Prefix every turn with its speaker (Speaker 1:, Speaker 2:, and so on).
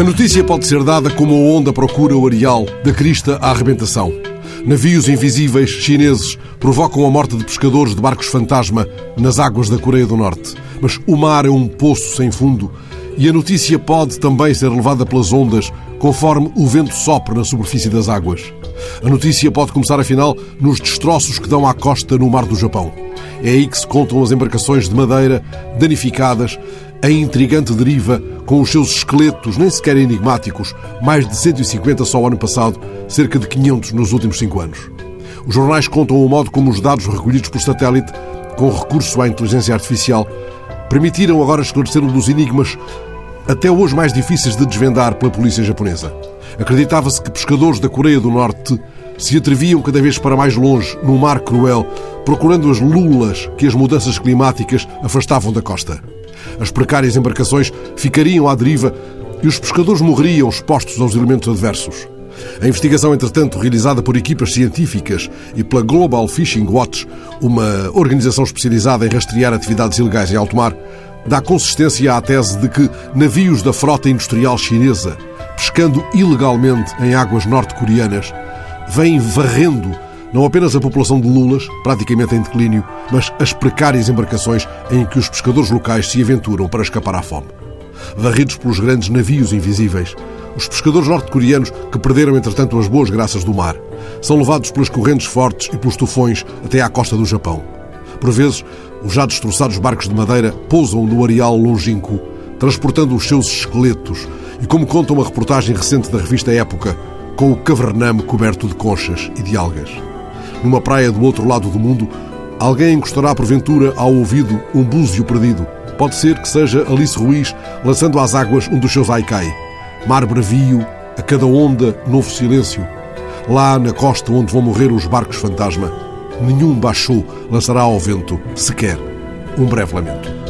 Speaker 1: A notícia pode ser dada como a onda procura o areal, da crista à arrebentação. Navios invisíveis chineses provocam a morte de pescadores de barcos fantasma nas águas da Coreia do Norte. Mas o mar é um poço sem fundo e a notícia pode também ser levada pelas ondas conforme o vento sopra na superfície das águas. A notícia pode começar, afinal, nos destroços que dão à costa no Mar do Japão. É aí que se contam as embarcações de madeira danificadas, a intrigante deriva com os seus esqueletos nem sequer enigmáticos, mais de 150 só ano passado, cerca de 500 nos últimos cinco anos. Os jornais contam o modo como os dados recolhidos por satélite, com recurso à inteligência artificial, permitiram agora esclarecer um dos enigmas até hoje mais difíceis de desvendar pela polícia japonesa. Acreditava-se que pescadores da Coreia do Norte se atreviam cada vez para mais longe, no mar cruel, procurando as lulas que as mudanças climáticas afastavam da costa. As precárias embarcações ficariam à deriva e os pescadores morreriam expostos aos elementos adversos. A investigação, entretanto, realizada por equipas científicas e pela Global Fishing Watch, uma organização especializada em rastrear atividades ilegais em alto mar, dá consistência à tese de que navios da frota industrial chinesa, pescando ilegalmente em águas norte-coreanas, vêm varrendo não apenas a população de lulas, praticamente em declínio, mas as precárias embarcações em que os pescadores locais se aventuram para escapar à fome. Varridos pelos grandes navios invisíveis, os pescadores norte-coreanos, que perderam entretanto as boas graças do mar, são levados pelas correntes fortes e pelos tufões até à costa do Japão. Por vezes, os já destroçados barcos de madeira pousam no areal longínquo, transportando os seus esqueletos, e como conta uma reportagem recente da revista Época, com o cavername coberto de conchas e de algas. Numa praia do outro lado do mundo, alguém encostará porventura ao ouvido um búzio perdido. Pode ser que seja Alice Ruiz lançando às águas um dos seus aikai. Mar bravio, a cada onda, novo silêncio. Lá na costa onde vão morrer os barcos fantasma, nenhum baixou lançará ao vento, sequer, um breve lamento.